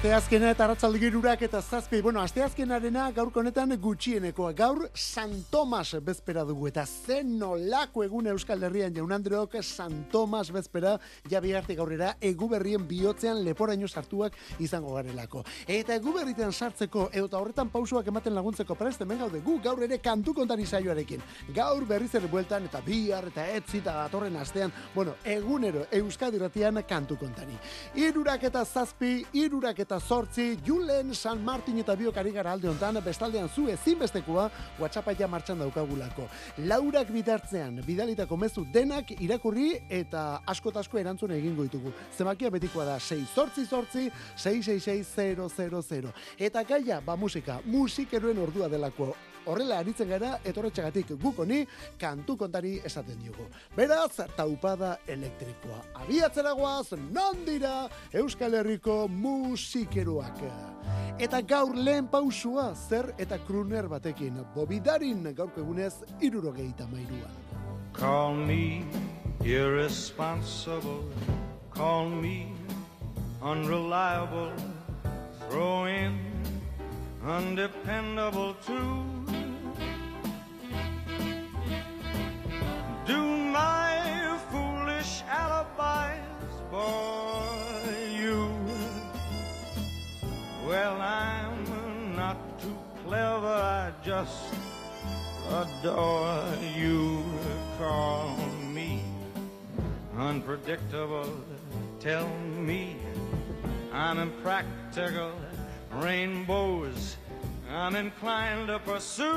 Asteazkena eta arratzalgirurak eta zazpi. Bueno, asteazkenarena gaurko honetan gutxienekoa. Gaur San Tomas bezpera dugu eta zen nolako egun Euskal Herrian jaun Andreok San Tomas bezpera ja bihartik aurrera eguberrien bihotzean leporaino sartuak izango garelako. Eta eguberritean sartzeko eta horretan pausuak ematen laguntzeko preste hemen gaude gu gaur ere kantu kontari saioarekin. Gaur berriz ere bueltan eta bihar eta etzi eta datorren astean, bueno, egunero Euskadi ratian kantu kontari. Irurak eta zazpi, irurak eta zortzi, Julen San Martin eta biokari gara alde ontan, bestaldean zu ezinbestekoa, WhatsAppa martxan daukagulako. Laurak bitartzean, bidalitako mezu denak irakurri eta asko-asko erantzun egingo ditugu. Zemakia betikoa da, 6 zortzi zortzi, 666 Eta gaia, ba musika, musikeroen ordua delako horrela aritzen gara etorretxagatik gukoni kantu kontari esaten diogu. Beraz, taupada elektrikoa. Abiatzeragoaz, non dira Euskal Herriko musikeroak. Eta gaur lehen pausua zer eta kruner batekin. Bobidarin gaurko egunez irurogeita mairuan. Call me irresponsible Call me unreliable Throw in undependable too too clever, I just adore you. Call me unpredictable, tell me I'm impractical. Rainbows I'm inclined to pursue.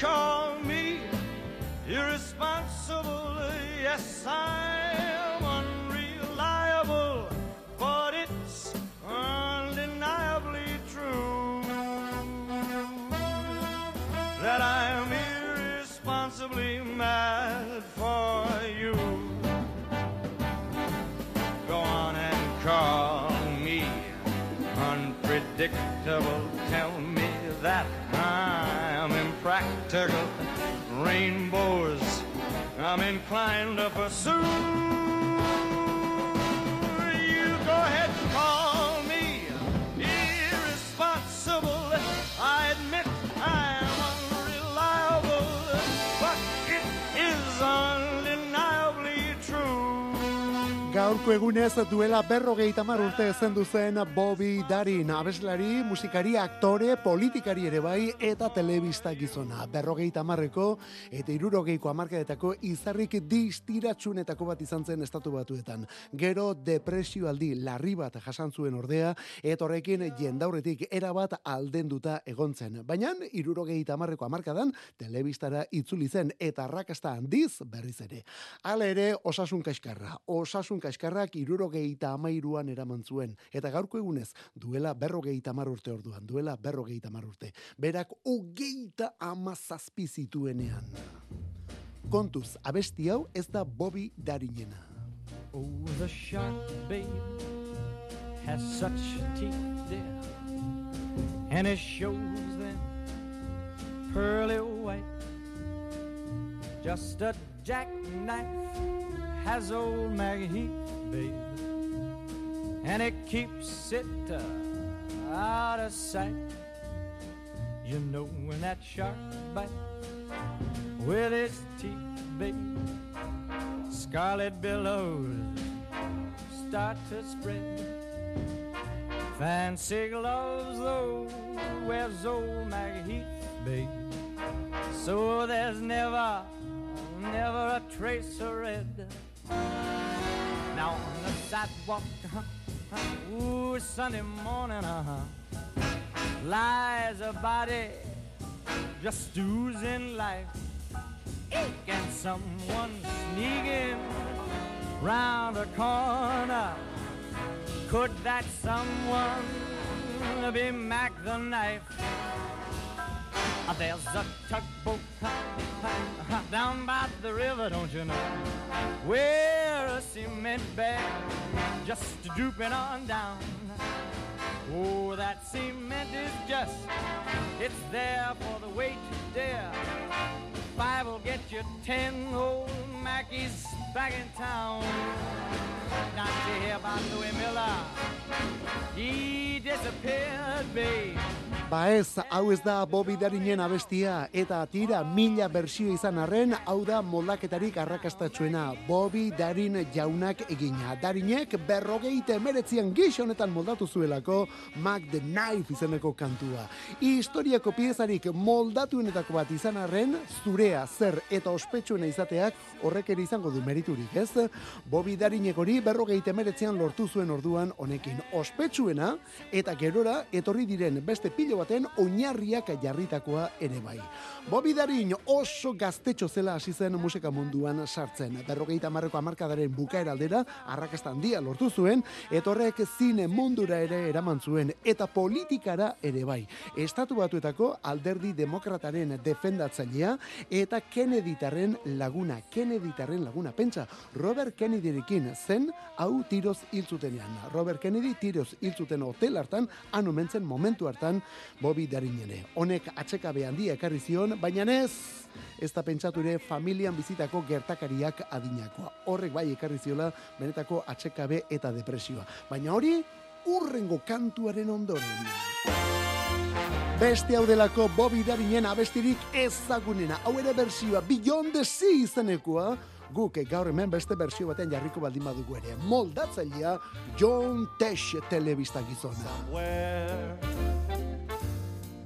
call me irresponsible. Yes, I'm impractical. Rainbows I'm inclined to pursue. Gaurko egunez duela berrogeita mar urte ezen duzen Bobby Darin, abeslari, musikari, aktore, politikari ere bai, eta telebista gizona. Berrogeita marreko eta irurogeiko amarkadetako izarrik distiratxunetako bat izan zen estatu batuetan. Gero depresio aldi larri bat jasan zuen ordea, eta horrekin jendauretik erabat aldenduta egontzen. Baina irurogeita marreko amarkadan telebistara itzuli zen eta rakasta handiz berriz ere. Hala ere, osasun kaiskarra, osasun kaskarrak irurogeita amairuan eraman zuen. Eta gaurko egunez, duela berrogeita mar urte orduan, duela berrogeita mar urte. Berak ugeita amazazpi zituenean. Kontuz, abesti hau ez da Bobby Darinena. Oh, the shark, babe, has such teeth, dear, and it shows them pearly white. Just a jackknife has old Maggie Heath, babe, and it keeps it uh, out of sight. You know when that shark bites with its teeth, babe, scarlet billows start to spread. Fancy gloves, though, wears old Maggie Heath, babe. So there's never, never a trace of red. Now on the sidewalk, uh-huh, ooh, Sunday morning, uh-huh, lies a body just oozing life. And someone sneaking round the corner. Could that someone be Mac the knife? Uh, There's a tugboat uh, down by the river, don't you know? Where a cement bag just drooping on down. Oh, that cement is just, it's there for the weight to dare. Five will get you ten old Mackies back in town. Not to hear about Louis Miller. He disappeared, babe. Ba ez, hau ez da Bobby Darinen abestia, eta tira mila bersio izan arren, hau da moldaketarik arrakastatxuena Bobby Darin jaunak egina. Darinek berrogeite meretzian gixonetan moldatu zuelako Mac the Knife izeneko kantua. Historiako piezarik moldatuenetako bat izan arren, zurea, zer eta ospetsuena izateak horrek ere izango du meriturik, ez? Bobby Darinek hori berrogeite meretzian lortu zuen orduan honekin ospetsuena, eta gerora etorri diren beste pilo baten oinarriak jarritakoa ere bai. Bobby Darin oso gaztetxo zela hasi zen musika munduan sartzen. Berrogeita marreko amarkadaren bukaera aldera, arrakasta handia lortu zuen, eta horrek zine mundura ere eraman zuen, eta politikara ere bai. Estatu batuetako alderdi demokrataren defendatzailea, eta Kennedytarren laguna, Kennedytarren laguna, pentsa, Robert Kennedyrekin zen, hau tiroz hiltzutenean. Robert Kennedy tiroz hiltzuten hotel hartan, anumentzen momentu hartan, Bobby Darin ere. Honek atxekabe handia ekarri zion, baina ez, ez da pentsatu ere familian bizitako gertakariak adinakoa. Horrek bai ekarri ziola benetako atxekabe eta depresioa. Baina hori, urrengo kantuaren ondoren. Beste hau delako Bobby Darinen abestirik ezagunena. Hau ere bersioa, Beyond the Sea izenekoa, guk gaur hemen beste bersio batean jarriko baldin badugu ere. Moldatzailea John Tesh telebista gizona. Somewhere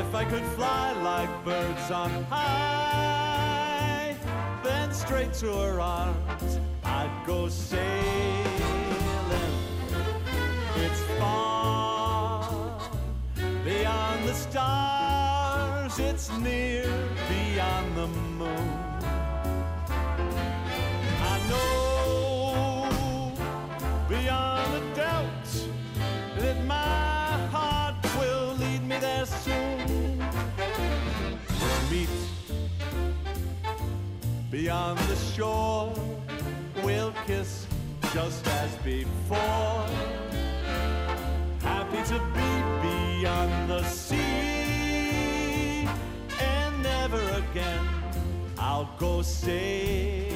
If I could fly like birds on high, then straight to her arms I'd go sailing. It's far beyond the stars, it's near beyond the moon. Beyond the shore. We'll kiss just as before. Happy to be beyond the sea. And never again I'll go sailing.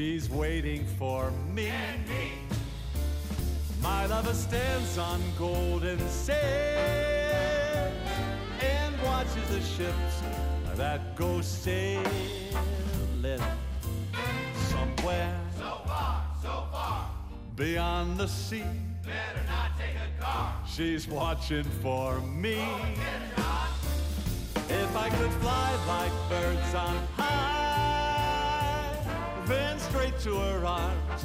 She's waiting for me. Me. My lover stands on golden sand and watches the ships that go sailing. Somewhere, so far, so far beyond the sea. Better not take a car. She's watching for me. If I could fly like birds on high, then straight to her arms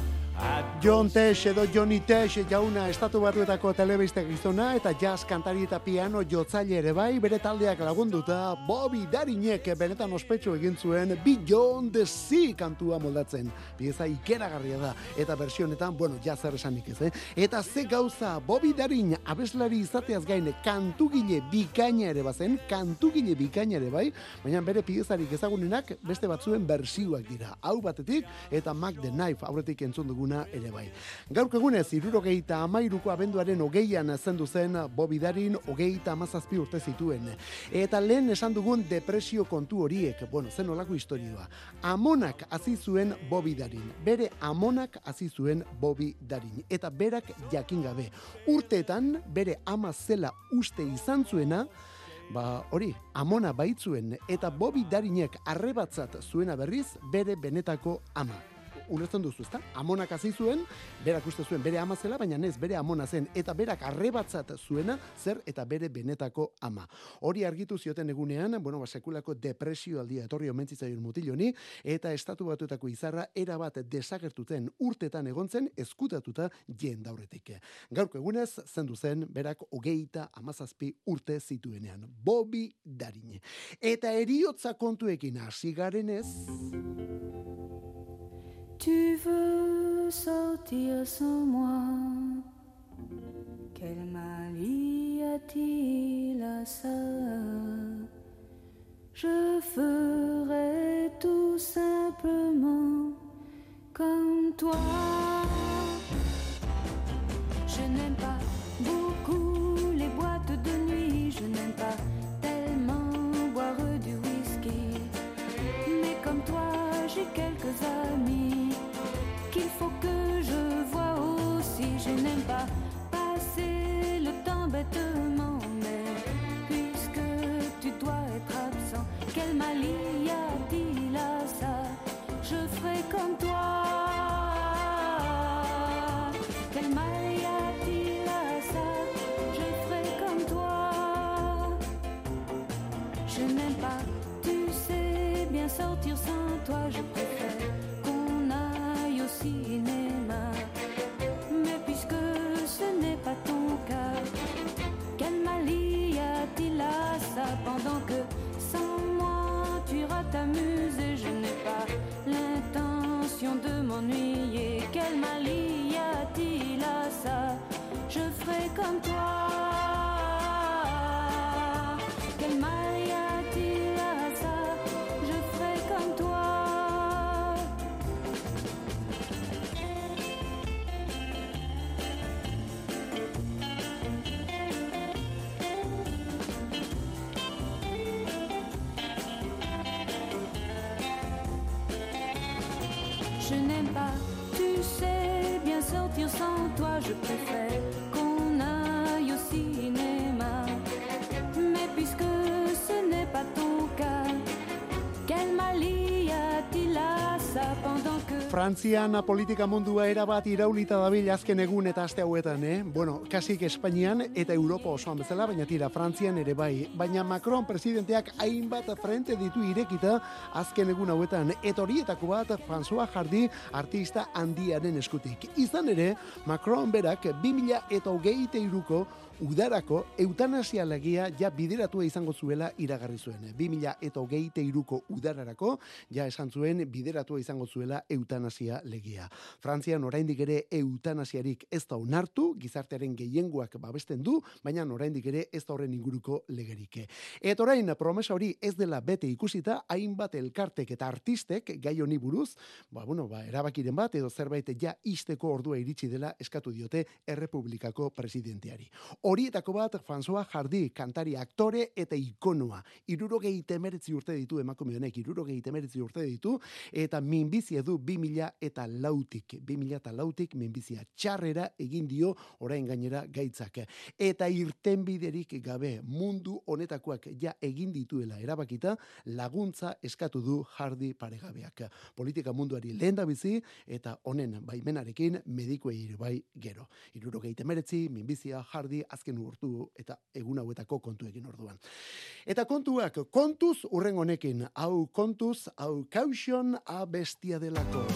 John Tesh edo Johnny Tesh jauna estatu batuetako telebista gizona eta jazz kantari eta piano jotzaile ere bai bere taldeak lagunduta Bobby Darinek benetan ospetsu egin zuen Beyond the Sea kantua moldatzen. Pieza ikeragarria da eta versionetan, bueno, jazz esanik ez, eh? Eta ze gauza Bobby Darin abeslari izateaz gaine kantugile bikaina ere bazen, kantugile bikaina ere bai, baina bere piezarik ezagunenak beste batzuen bersioak dira. Hau batetik eta Mac the Knife aurretik entzun duguna ere bai. Gaurk egunez, irurogeita amairuko abenduaren ogeian zendu zen bobidarin ogeita amazazpi urte zituen. Eta lehen esan dugun depresio kontu horiek, bueno, zen olako historioa. Amonak hasi zuen bobidarin. Bere amonak hasi zuen bobidarin. Eta berak jakin gabe. Urteetan bere ama zela uste izan zuena, Ba, hori, amona baitzuen eta bobi darinek arrebatzat zuena berriz bere benetako ama ulertzen duzu, ezta? Amonak hasi zuen, berak uste zuen bere ama zela, baina ez bere amona zen eta berak arrebatzat zuena zer eta bere benetako ama. Hori argitu zioten egunean, bueno, ba sekulako depresio aldia etorri omentzitzaion mutiloni eta estatu batuetako izarra era bat desagertuten urtetan egontzen eskutatuta jendaurretik. Gaurko egunez zendu zen berak hogeita amazazpi urte zituenean. Bobby Darine. Eta eriotza kontuekin hasi garenez... Tu veux sortir sans moi Quel mal y a-t-il à ça? Je ferai tout simplement comme toi. Je n'aime pas beaucoup les boîtes de nuit, je n'aime pas tellement boire du whisky. Mais comme toi, j'ai quelques amis que je vois aussi. Je n'aime pas passer le temps bêtement, mais puisque tu dois être absent, quel mal y a-t-il à ça? Je ferai comme toi. T'amuser Je n'ai pas l'intention de m'ennuyer. Quel mal y a-t-il à ça? Je ferai comme toi. Frantzian politika mundua erabat iraulita dabil azken egun eta aste hauetan, eh? Bueno, kasik Espainian eta Europa osoan bezala, baina tira Frantzian ere bai. Baina Macron presidenteak hainbat frente ditu irekita azken egun hauetan. Eta horietako bat François Hardy artista handiaren eskutik. Izan ere, Macron berak 2000 eta hogeite iruko udarako eutanasia legia ja bideratua izango zuela iragarri zuen. 2000 eta hogeite iruko udararako ja esan zuen bideratua izango zuela eutanasia legia. Frantzian oraindik ere eutanasiarik ez da onartu, gizartearen gehiengoak babesten du, baina oraindik ere ez da horren inguruko legerik. Eta orain promesa hori ez dela bete ikusita, hainbat elkartek eta artistek gai honi buruz, ba, bueno, ba, erabakiren bat edo zerbait ja isteko ordua iritsi dela eskatu diote errepublikako presidenteari. Horietako bat François Hardy, kantari aktore eta ikonoa. Irurogei temeretzi urte ditu emakume honek, irurogei temeretzi urte ditu, eta minbizia du 2000 eta lautik. 2000 eta lautik minbizia txarrera egin dio orain gainera gaitzak. Eta irten biderik gabe mundu honetakoak ja egin dituela erabakita laguntza eskatu du Hardy paregabeak. Politika munduari lehen bizi eta honen baimenarekin medikuei bai gero. Irurogei temeretzi, minbizia, Hardy, azken urtu eta egun hauetako kontuekin orduan. Eta kontuak, kontuz urren honekin, hau kontuz, hau kausion a bestia delako.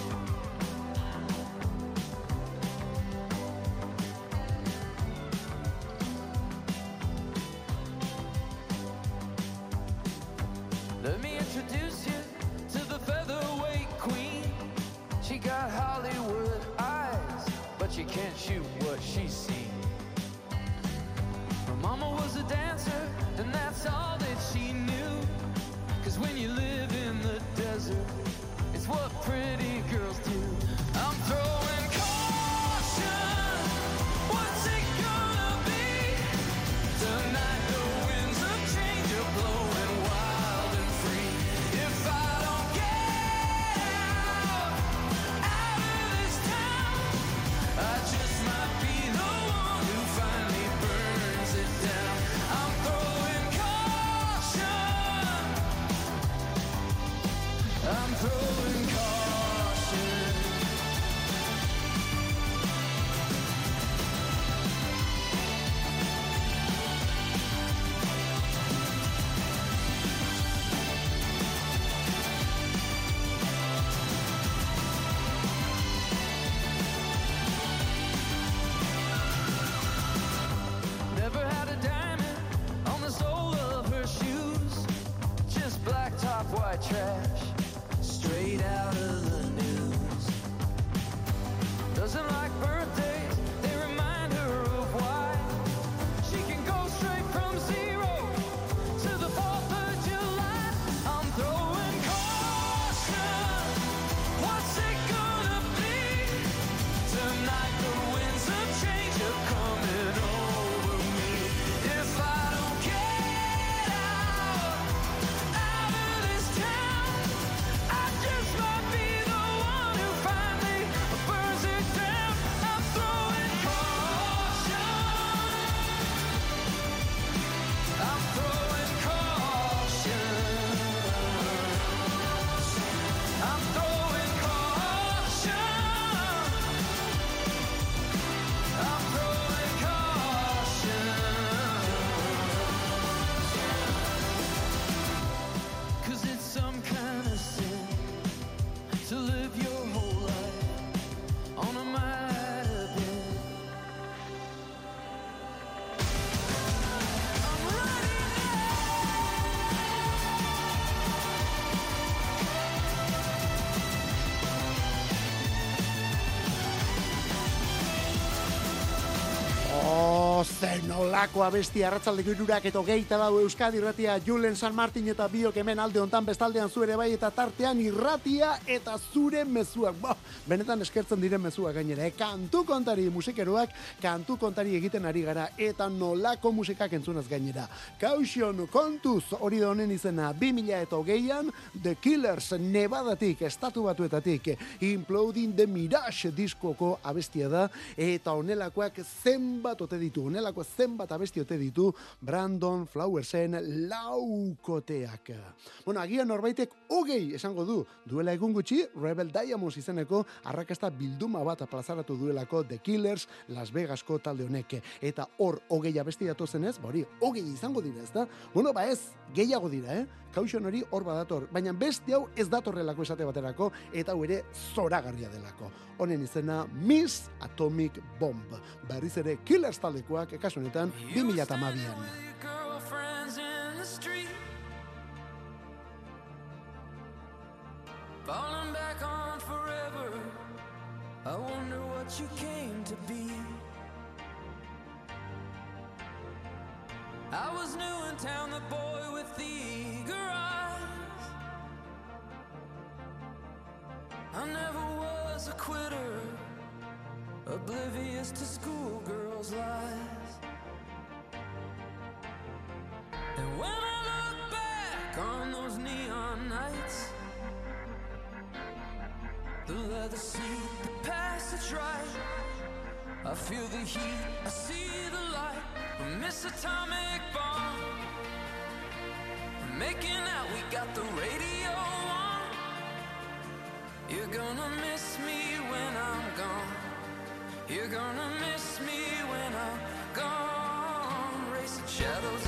Olako abesti arratzaldeko irurak eta geita dau Euskadi irratia Julen San Martin eta biok hemen alde hontan bestaldean zure bai eta tartean irratia eta zure mezuak. Bo, benetan eskertzen diren mezuak gainera. E, kantu kontari musikeroak, kantu kontari egiten ari gara eta nolako musikak entzunaz gainera. Kausion kontuz hori da honen izena 2000 eta hogeian The Killers Nevadatik, estatu batuetatik, Imploding the Mirage diskoko abestia da eta honelakoak zenbat ote ditu, honelako zenbat abesti ote ditu Brandon Flowersen laukoteak. Bueno, agian norbaitek hogei esango du, duela egun gutxi Rebel Diamonds izeneko arrakasta bilduma bat plazaratu duelako The Killers Las Vegasko talde honek. Eta hor hogei abesti datu zenez, ba hori, hogei izango dira, ez da? Bueno, ba ez, gehiago dira, eh? Kausion hori hor badator, baina beste hau ez datorrelako esate baterako, eta hau ere zoragarria delako. Honen izena Miss Atomic Bomb. Berriz ere Killers taldekoak ekasu honetan 2012an. Falling back on forever. I wonder what you came to be. I was new in town, the boy with the eager eyes. I never was a quitter, oblivious to schoolgirls' lies. And when I look back on those neon nights, the leather seat, the passage right, I feel the heat, I see the light. Miss Atomic Bomb. Making out, we got the radio on. You're gonna miss me when I'm gone. You're gonna miss me when I'm gone. Racing shadows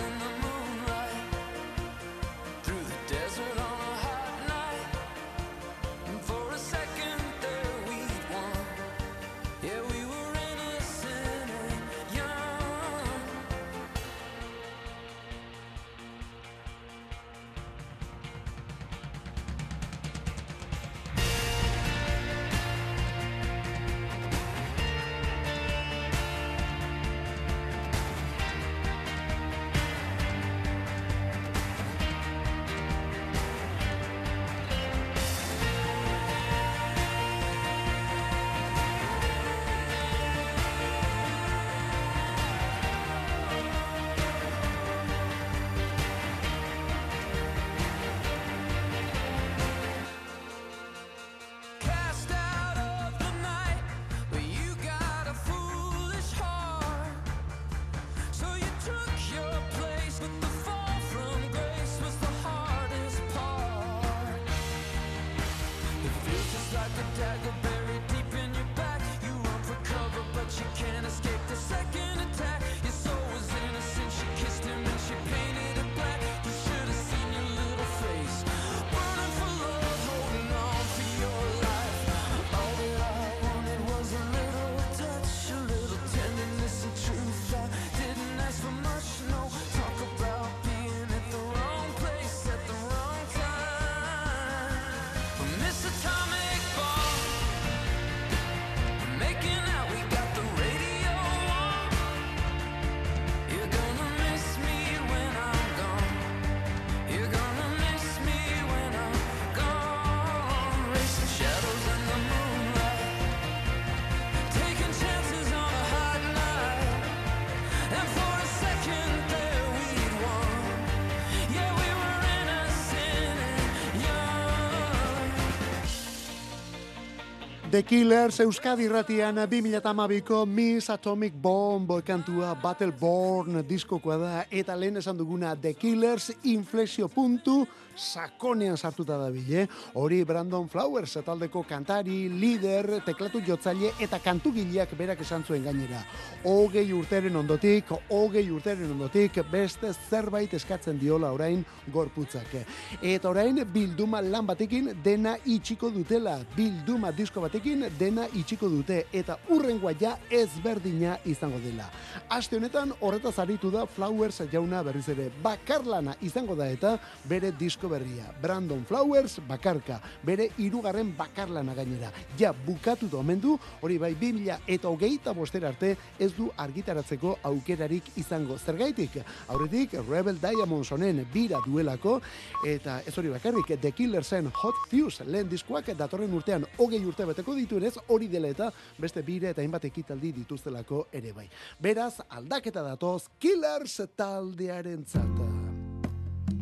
The Killers Euskadi irratian 2012ko Miss Atomic Bomb kantua Battleborn diskokoa da. Eta lehen esan duguna The Killers inflexio puntu sakonean sartuta da bile. Hori Brandon Flowers taldeko kantari, lider, teklatu jotzaile eta kantugileak berak esan zuen gainera. Hogei urteren ondotik, hogei urteren ondotik beste zerbait eskatzen diola orain gorputzak. Eta orain bilduma lan batekin dena itxiko dutela. Bilduma disko batekin dena itxiko dute eta urrengoa ja ezberdina izango dela. Aste honetan horretaz aritu da Flowers jauna berriz ere bakarlana izango da eta bere disko berria. Brandon Flowers bakarka, bere hirugarren bakarlana gainera. Ja bukatu da omen du, hori bai 2000 eta hogeita bostera arte ez du argitaratzeko aukerarik izango. Zergaitik, aurretik Rebel Diamonds honen bira duelako eta ez hori bakarrik The Killersen Hot Fuse lehen diskoak datorren urtean hogei urte beteko dituenez hori dela eta beste bire eta hainbat ekitaldi dituztelako ere bai. Beraz, aldaketa datoz Killers taldearen zata.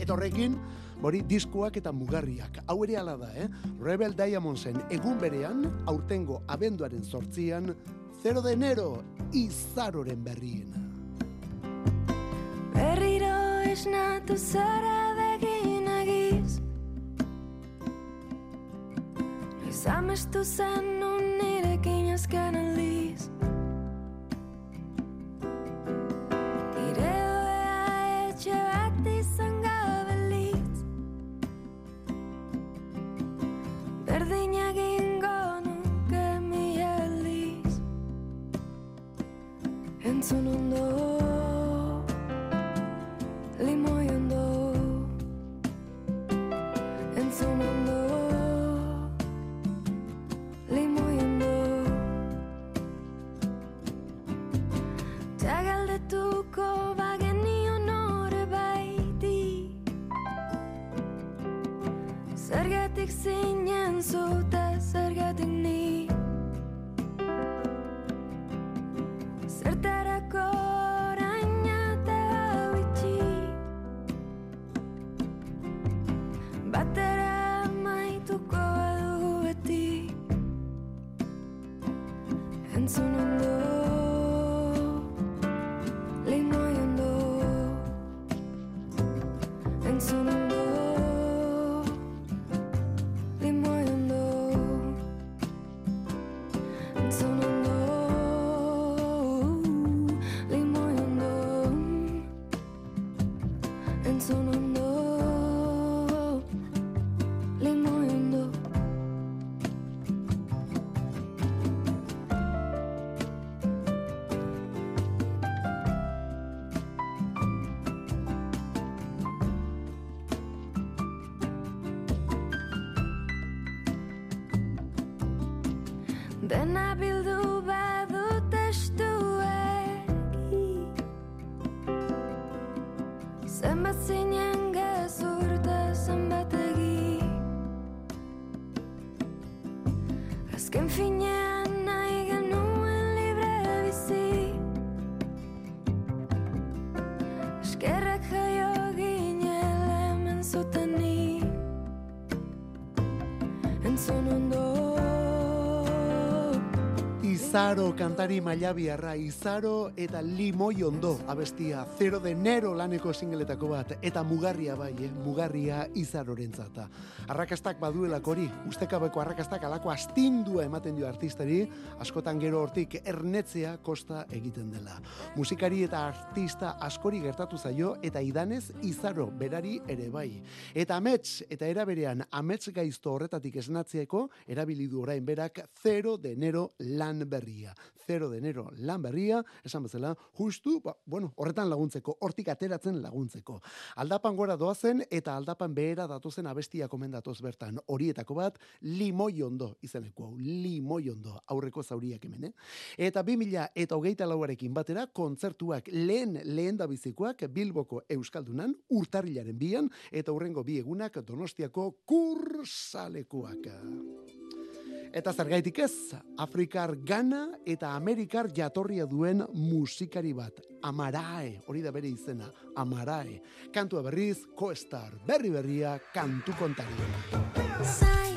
Eta horrekin, hori diskoak eta mugarriak. Hau ere ala da, eh? Rebel Diamondsen egun berean, aurtengo abenduaren sortzian, 0 de enero, izaroren berriena. Berriro esnatu zara begin egiz Noiz amestu zen nun nirekin azken aldiz Entzun Izaro kantari mailabiarra, Izaro eta Limoi ondo abestia, 0 de nero laneko singeletako bat, eta mugarria bai, eh? mugarria Izaroren zata. Arrakastak baduelako hori, ustekabeko arrakastak alako astindua ematen dio artistari, askotan gero hortik ernetzea kosta egiten dela. Musikari eta artista askori gertatu zaio, eta idanez Izaro berari ere bai. Eta amets, eta era berean amets gaizto horretatik esnatzieko, erabili du orain berak 0 de enero lan berria. 0 de enero lan berria, esan bezala, justu, ba, bueno, horretan laguntzeko, hortik ateratzen laguntzeko. Aldapan gora doazen eta aldapan behera datozen abestia komendatoz bertan. Horietako bat, limoi ondo izeneko hau, limoi ondo, aurreko zauriak hemen, eh? Eta 2000 eta hogeita lauarekin batera, kontzertuak lehen lehen da bizikoak Bilboko Euskaldunan, urtarrilaren bian, eta hurrengo bi egunak Donostiako kursalekuak. Eta zergaitik ez, Afrikar Gana eta Amerikar jatorria duen musikari bat. Amarae, hori da bere izena, Amarae. Kantua berriz, Koestar, berri berria, kantu kontari.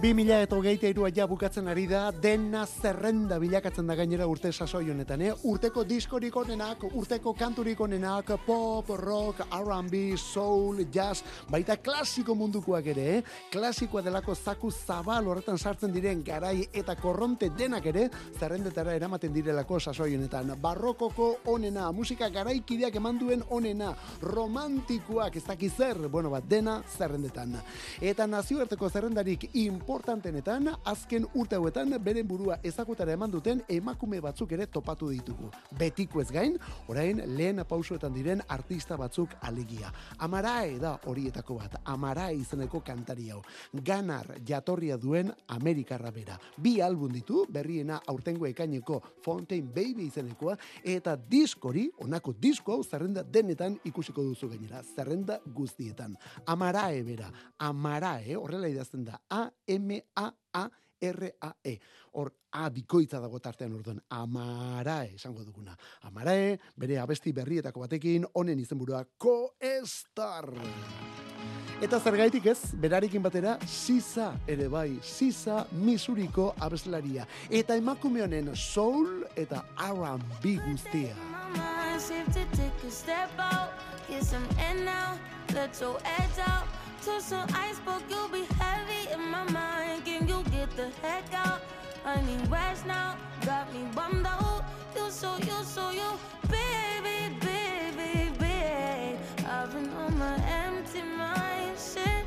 2000 eta hogeita irua ja bukatzen ari da, dena zerrenda bilakatzen da gainera urte sasoi honetan, eh? Urteko diskorik onenak, urteko kanturik onenak, pop, rock, R&B, soul, jazz, baita klasiko mundukoak ere, eh? Klasikoa delako zaku zabal horretan sartzen diren garai eta korronte denak ere, zerrendetara eramaten direlako sasoi honetan. Barrokoko onena, musika garaikideak eman duen onena, romantikoak ez dakiz zer, bueno bat, dena zerrendetan. Eta nazioarteko zerrendarik importantenetan, azken urte hauetan beren burua ezagutara eman duten emakume batzuk ere topatu ditugu. Betiko ez gain, orain lehen pausoetan diren artista batzuk alegia. Amarae da horietako bat, Amarae izeneko kantari hau. Ganar jatorria duen Amerikarra bera. Bi album ditu, berriena aurtengo ekaineko Fountain Baby izenekoa, eta diskori, onako disko hau zerrenda denetan ikusiko duzu gainera, zerrenda guztietan. Amarae bera, Amarae, horrela idazten da, A-M-A-A, R-A-E. Hor, A bikoitza dago tartean orduan. Amarae, esango duguna. Amarae, bere abesti berrietako batekin, honen izenburua Koestar. Eta zergaitik ez, berarekin batera, Sisa ere bai, Sisa Misuriko abeslaria. Eta emakume honen soul eta R&B guztia. Seems to take a step out. Get some air now, let your edge out. To some iceberg, you'll be heavy in my mind. Can you get the heck out? I need rest now, got me bummed out. You so, you so, you, baby, baby, baby. I've been on my empty mind, shit.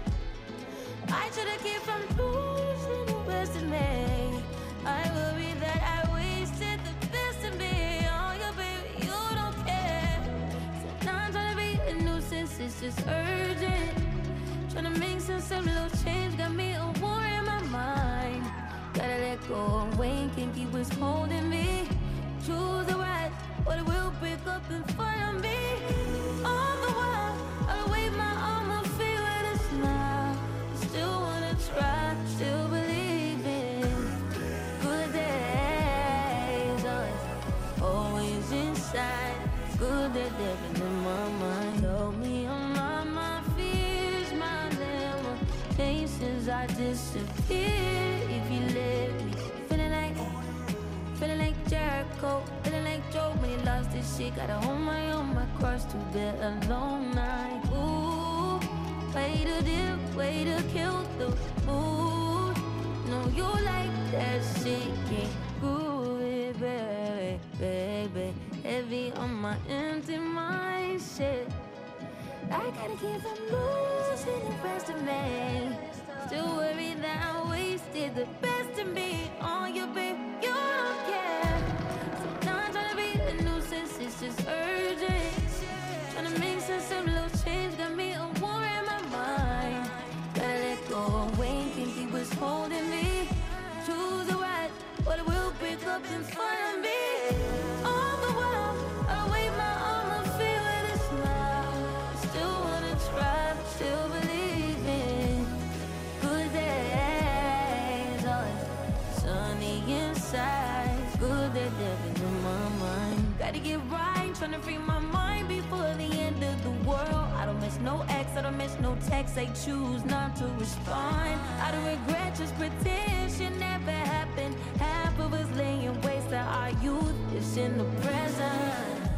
I should've kept from losing the rest of me. I worry that I wasted the best of me. Oh, yeah, baby, you don't care. So now I'm trying to be a nuisance, it's just urgent. Go can't keep what's holding me. Choose the right, but it will pick up in front of me. Jericho, feeling like Joe when he lost his shit. Gotta hold my own, my cross to bear a long night. Ooh, way to dip, way to kill the mood. No, you like that shit, can't groove it, baby, baby. Heavy on my empty mind, shit. I gotta keep from losing the rest of me. Still worried that I wasted the best of me on you, babe. Trying to free my mind before the end of the world. I don't miss no ex, I don't miss no text. They choose not to respond. I don't regret, just pretend shit never happened. Half of us laying waste to our youth is in the present.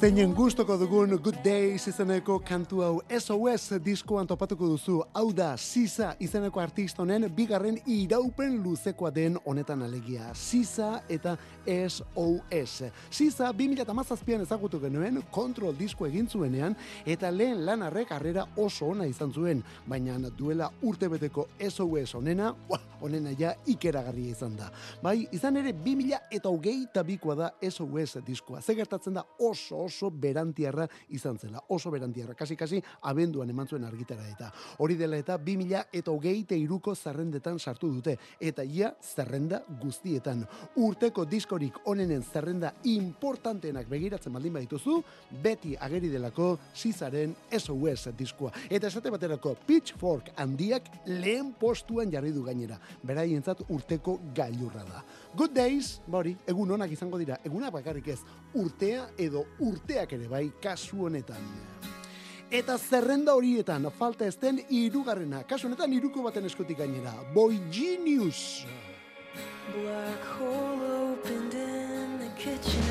Zeinen gustoko dugun Good Days izeneko kantu hau SOS diskoan topatuko duzu. Hau da, Sisa izeneko artista honen bigarren iraupen luzekoa den honetan alegia. Sisa eta SOS. Sisa 2017an ezagutu genuen kontrol disko egin zuenean eta lehen lanarrek harrera oso ona izan zuen, baina duela urtebeteko SOS honena, ua, honena ja ikeragarria izan da. Bai, izan ere 2000 eta hogeita bikoa da SOS diskoa. Ze gertatzen da oso oso berantiarra izan zela. Oso berantiarra. Kasi kasi abenduan eman zuen argitara eta. Hori dela eta 2000 eta hogeita iruko zerrendetan sartu dute. Eta ia zerrenda guztietan. Urteko diskorik onenen zerrenda importanteenak begiratzen baldin badituzu, beti ageri delako Sizaren SOS diskoa. Eta esate baterako Pitchfork handiak lehen postuan jarri du gainera. Beraientzat urteko gailurra da. Good days, hori, egun onak izango dira. Egunak bakarrik ez, urtea edo urteak ere bai kasu honetan. Eta zerrenda horietan falta ezten irugarrena. Kasu honetan iruko baten eskutik gainera. Boy Genius. Black hole opened in the kitchen.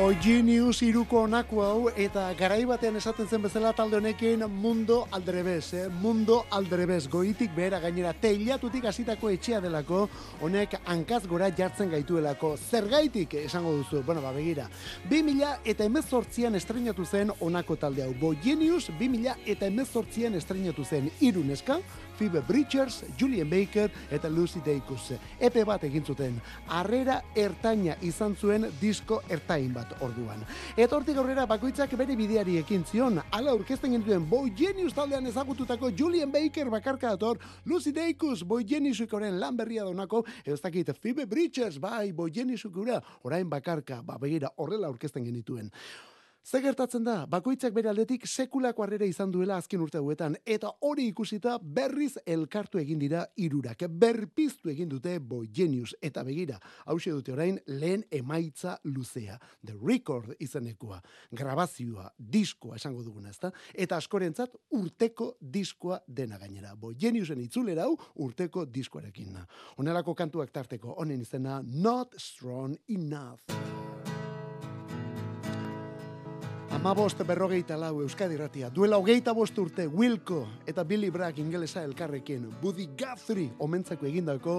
Boy Genius iruko onako hau eta garai batean esaten zen bezala talde honekin mundo aldrebes, eh? mundo aldrebes, goitik behera gainera teilatutik hasitako etxea delako, honek hankaz gora jartzen gaituelako, zergaitik esango duzu, bueno, ba, begira, 2000 eta emezortzian estrenatu zen onako talde hau, Boy Genius 2000 eta emezortzian estrenatu zen. Iruneska, Phoebe Bridgers, Julian Baker eta Lucy Dacus. Epe bat egin zuten. Harrera ertaina izan zuen disko ertain bat orduan. Eta hortik aurrera bakoitzak bere bideari ekin zion. Ala aurkezten genituen Boy Genius taldean ezagututako Julian Baker bakarka dator, Lucy Dacus, Boy Geniusukoren lan berria donako, ez dakit Phoebe Bridgers, bai, Boy Geniusukura, orain bakarka, ba, begira, horrela aurkezten genituen. Ze gertatzen da, bakoitzak bere aldetik sekulako harrera izan duela azken urte hauetan, eta hori ikusita berriz elkartu egin dira irurak, berpiztu egin dute Boy Genius, eta begira, hause dute orain lehen emaitza luzea, The Record izenekoa, grabazioa, diskoa esango duguna, ezta? Eta askorentzat urteko diskoa dena gainera. Boy Geniusen itzulera hau urteko diskoarekin. Honelako kantuak tarteko, honen izena Not Strong Enough. Amabost berrogeita lau Euskadi ratia. Duela hogeita bost urte Wilco eta Billy Bragg ingelesa elkarrekin. Buddy Guthrie omentzako egindako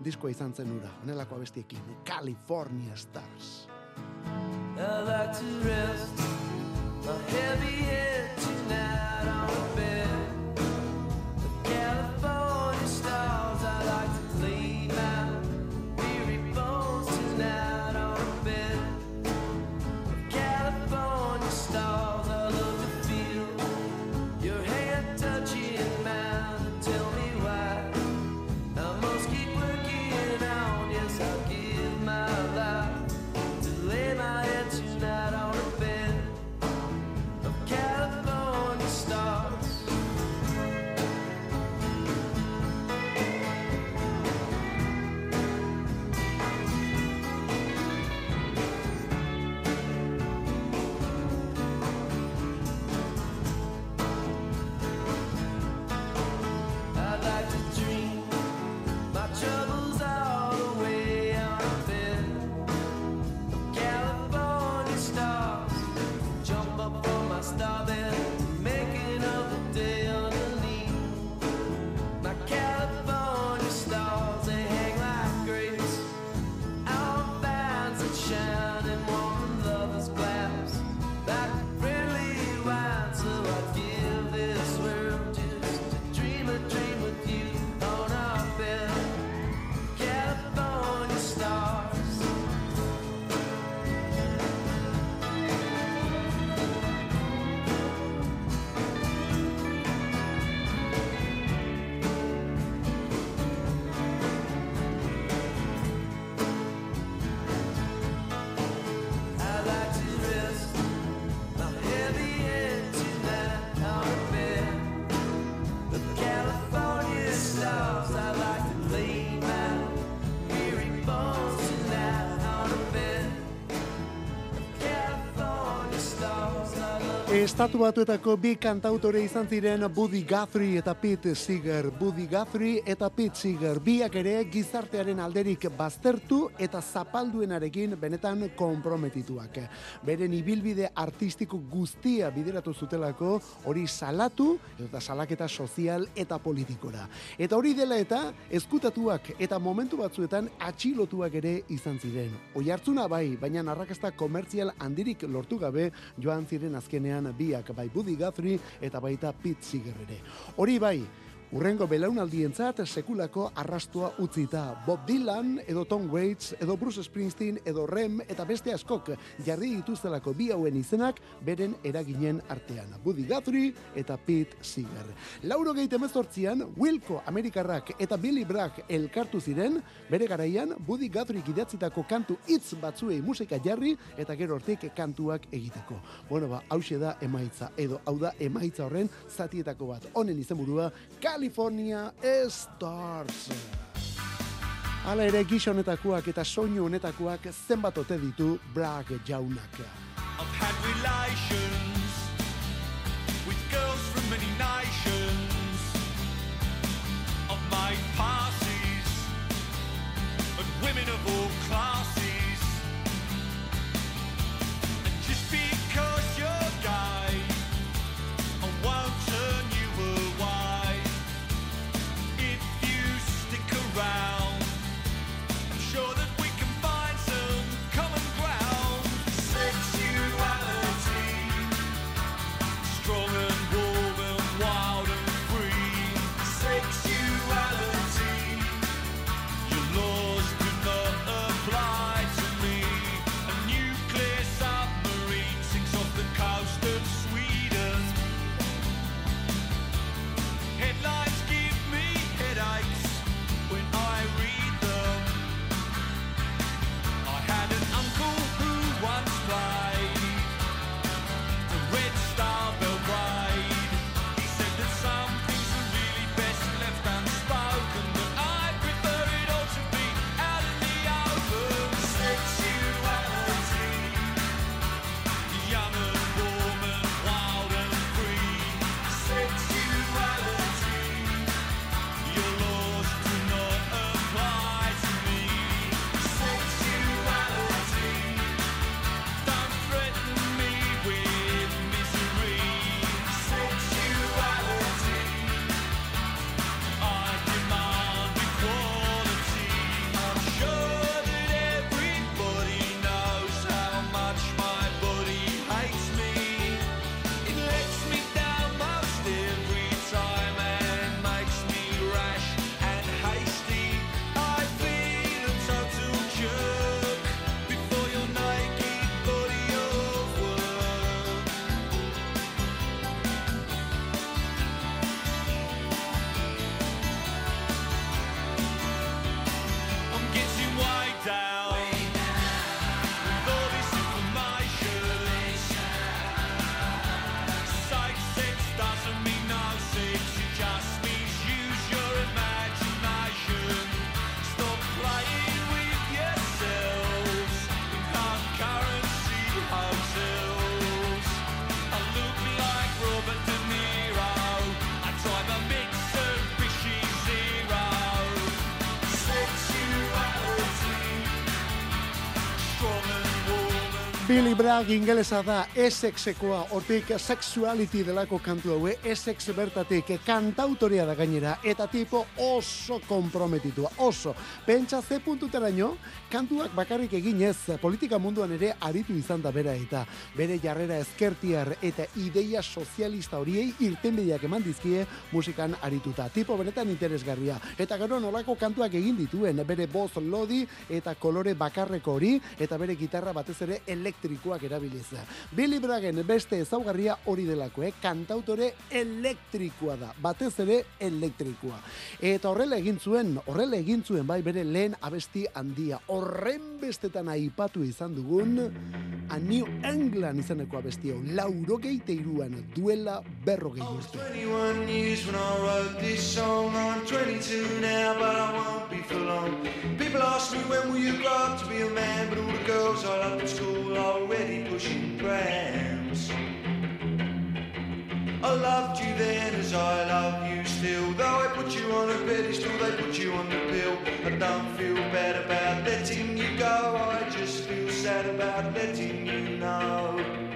diskoa izan zen ura. Honelako abestiekin. California Stars. I like to rest my heavy head tonight Estatu batuetako bi kantautore izan ziren Buddy Guthrie eta Pete Seeger. Buddy Guthrie eta Pete Seeger biak ere gizartearen alderik baztertu eta zapalduenarekin benetan konprometituak. Beren ibilbide artistiko guztia bideratu zutelako hori salatu eta salaketa sozial eta politikora. Eta hori dela eta ezkutatuak eta momentu batzuetan atxilotuak ere izan ziren. Oi hartzuna bai, baina arrakasta komertzial handirik lortu gabe joan ziren azkenean biak bai Buddy Guthrie eta baita Pete Seeger ere. Hori bai, Urrengo belaunaldientzat sekulako arrastua utzita. Bob Dylan, edo Tom Waits, edo Bruce Springsteen, edo Rem, eta beste askok jarri dituztelako bi hauen izenak beren eraginen artean. Buddy Guthrie eta Pete Seeger. Lauro gehi temezortzian, Wilco Amerikarrak eta Billy Bragg elkartu ziren, bere garaian Buddy Guthrie idatzitako kantu hitz batzuei musika jarri eta gero hortik kantuak egiteko. Bueno ba, hause da emaitza, edo hau da emaitza horren zatietako bat. Honen izenburua, California Stars. Hala ere gisa honetakoak eta soinu honetakoak zenbat ote ditu Bragg jaunak. Billy Bragg ingelesa da Essexekoa, hortik sexuality delako kantu haue, Essex bertatik kantautorea da gainera, eta tipo oso komprometitua, oso. Pentsa ze puntuteraino, kantuak bakarrik eginez, politika munduan ere aritu izan da bera eta bere jarrera ezkertiar eta ideia sozialista horiei irtenbideak eman dizkie musikan arituta. Tipo benetan interesgarria. Eta gero nolako kantuak egin dituen, bere boz lodi eta kolore bakarreko hori, eta bere gitarra batez ere elektrikoak erabiliz. Billy Braggen beste ezaugarria hori delako, eh? kantautore elektrikoa da, batez ere elektrikoa. Eta horrela egin zuen, horrela egin zuen bai bere lehen abesti handia. Horren bestetan aipatu izan dugun, A New England izeneko abesti hau, laurogeite iruan duela berrogei was urte. 21 years when I wrote this song. I'm 22 now, but I won't be for long. People ask me when will you grow up to be a man, but all the girls I loved at school already pushing prams. I loved you then as I love you still. Though I put you on a pedestal, they put you on the pill. I don't feel bad about letting you go. I just feel sad about letting you know.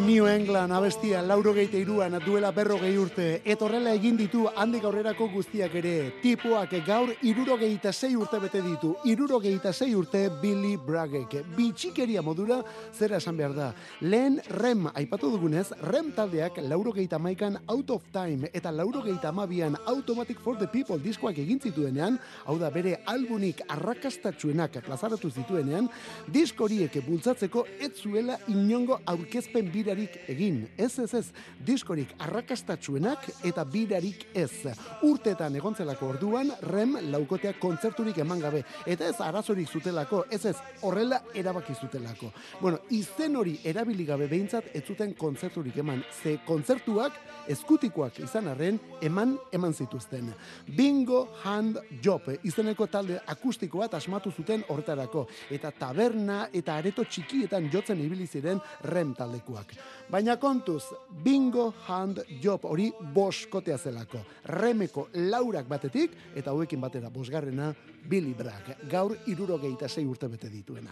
New England abestia lauro geite iruan duela berro gehi urte. Etorrela egin ditu handik aurrerako guztiak ere. Tipoak gaur iruro gehieta zei urte bete ditu. Iruro gehieta zei urte Billy Braggek. Bitxikeria modura zera esan behar da. Lehen rem aipatu dugunez, rem taldeak lauro gehieta maikan out of time eta lauro gehieta amabian automatic for the people diskoak egin zituenean, hau da bere albunik arrakastatsuenak plazaratu zituenean, diskoriek bultzatzeko ez zuela inongo aurkezpen birarik egin. Ez, ez, ez, diskorik arrakastatsuenak eta birarik ez. Urtetan egontzelako orduan, rem laukoteak kontzerturik eman gabe. Eta ez arazorik zutelako, ez ez, horrela erabaki zutelako. Bueno, izen hori erabili gabe behintzat ez zuten kontzerturik eman. Ze kontzertuak eskutikoak izan arren, eman eman zituzten. Bingo Hand Job, izeneko talde akustiko bat asmatu zuten horretarako. Eta taberna eta areto txikietan jotzen ibili ziren rem taldekuak. Baina kontuz, Bingo Hand Job hori boskotea zelako. Remeko laurak batetik, eta hauekin batera bosgarrena, Billy Bragg. Gaur irurogeita sei urte bete dituena.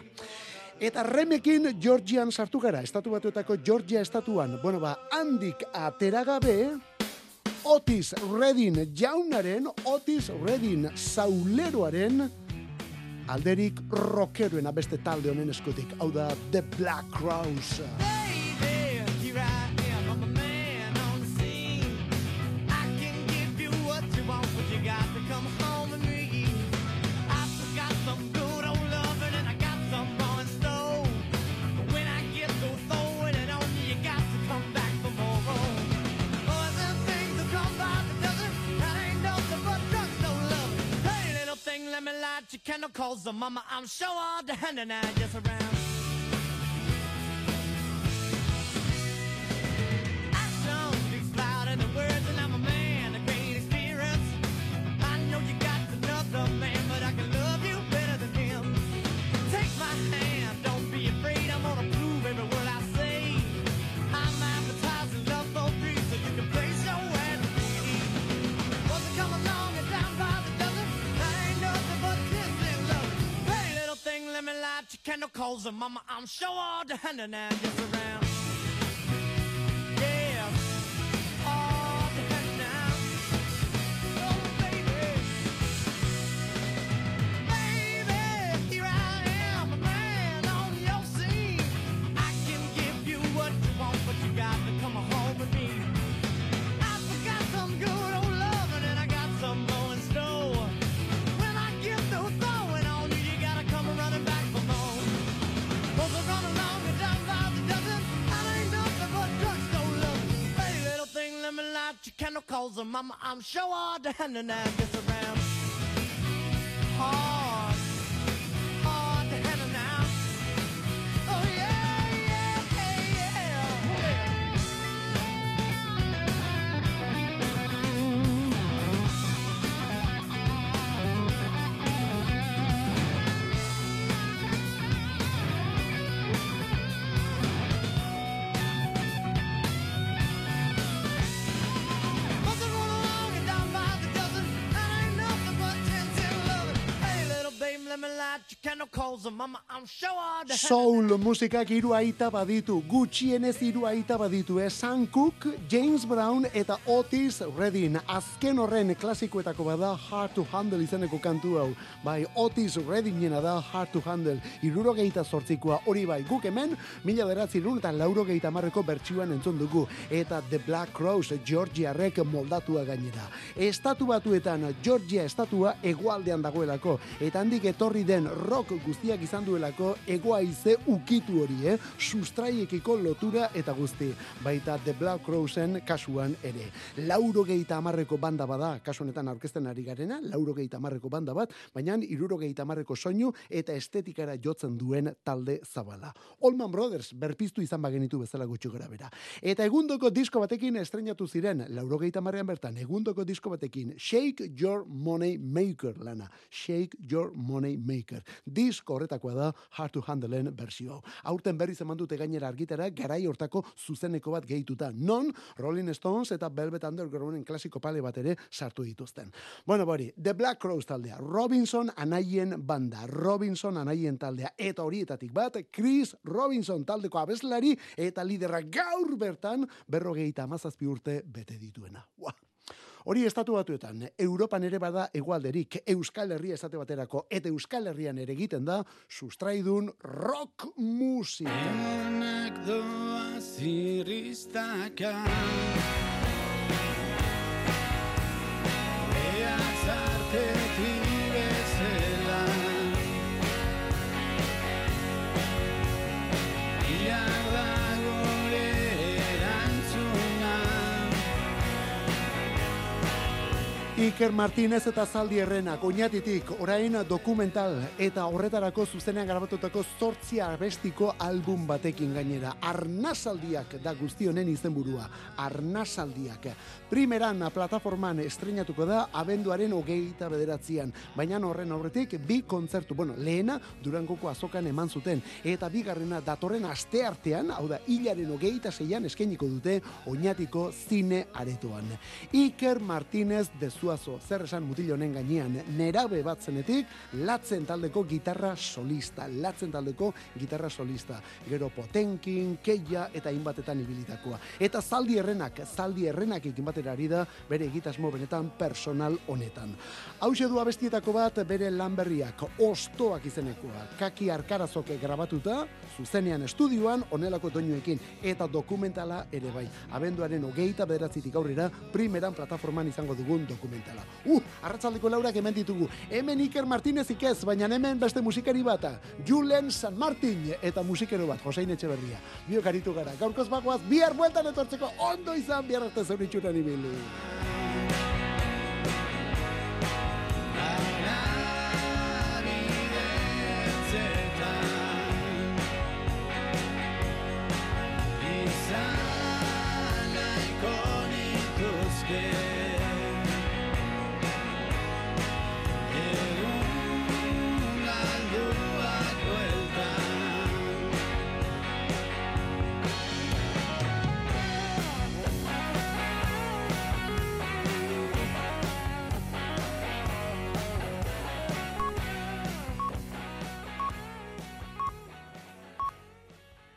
Eta remekin Georgian sartu gara, estatu batuetako Georgia estatuan. Bueno, ba, handik ateragabe, Otis Redding jaunaren, Otis Redding sauleroaren, alderik rockeroen beste talde honen eskutik. Hau da The Black Crowes. Little thing, let me light your candle, cause the mama, I'm sure all the hand and I just around. Me light your candle, cause the mama, I'm sure all the hand and I just around. Your candle, cause the mama, I'm sure all the hand and I gets Soul musikak hiru aita baditu, gutxienez hiru aita baditu, eh? Sam Cooke, James Brown eta Otis Redding. Azken horren klasikoetako bada Hard to Handle izeneko kantu hau. Bai, Otis Reddingena da Hard to Handle. Irurogeita zortzikoa hori bai, guk hemen, mila beratzi eta laurogeita marreko bertsioan entzun dugu. Eta The Black Crows, Georgiarrek moldatua gainera. Estatu batuetan, Georgia estatua egualdean dagoelako. Eta handik etorri den rock guztiak izan duelako egoaize ukitu hori, eh? Sustraiekiko lotura eta guzti. Baita The Black Crowsen kasuan ere. Lauro gehieta amarreko banda bada, kasu honetan aurkezten ari garena, lauro gehieta amarreko banda bat, baina iruro gehieta amarreko soinu eta estetikara jotzen duen talde zabala. Allman Brothers berpiztu izan bagenitu bezala gutxi gara bera. Eta egundoko disko batekin estrenatu ziren, lauro gehieta amarrean bertan, egundoko disko batekin, Shake Your Money Maker lana. Shake Your Money Maker. Disko horretakoa da Hard to Handleen bersio. Aurten berriz eman dute gainera argitara garai hortako zuzeneko bat gehituta. Non Rolling Stones eta Velvet Undergrounden klasiko pale bat ere sartu dituzten. Bueno, bori, The Black Crowes taldea, Robinson anaien banda, Robinson anaien taldea, eta horietatik bat, Chris Robinson taldeko abeslari, eta liderra gaur bertan, berrogeita amazazpi urte bete dituena. Ua. Hori estatu batuetan, Europan ere bada egualderik, Euskal Herria esate baterako, eta Euskal Herrian ere egiten da, sustraidun rock musika. Enak doa zirristaka Iker Martínez eta Zaldi Errenak, oinatitik, orain dokumental eta horretarako zuzenean grabatutako zortzia abestiko album batekin gainera. Arnasaldiak da guzti honen izenburua. Arnasaldiak. Primeran plataforman estrenatuko da abenduaren hogeita bederatzean. Baina horren aurretik bi kontzertu, bueno, lehena Durangoko azokan eman zuten. Eta bigarrena datorren aste artean, hau da, hilaren hogeita zeian eskainiko dute oinatiko zine aretoan. Iker Martínez de Zuazo, zer esan mutil honen gainean, nerabe bat zenetik, latzen taldeko gitarra solista, latzen taldeko gitarra solista. Gero Potenkin, Keia eta inbatetan ibilitakoa. Eta zaldi errenak, zaldi errenak ekin batera ari da bere egitasmo benetan personal honetan. Hau du abestietako bat bere lan berriak, ostoak izenekoa, kaki arkarazoke grabatuta, zuzenean estudioan, onelako doinuekin, eta dokumentala ere bai. Abenduaren hogeita bederatzitik aurrera, primeran plataforman izango dugun dokumentala. Uh, arratzaldeko laurak hemen ditugu. Hemen Iker Martínez ikez, baina hemen beste musikari bata. Julen San Martin eta musikero bat, Josein Etxeberria. Biok aritu gara. Gaurkoz bagoaz, bihar bueltan etortzeko ondo izan, bihar arte zeuritxuran ibili.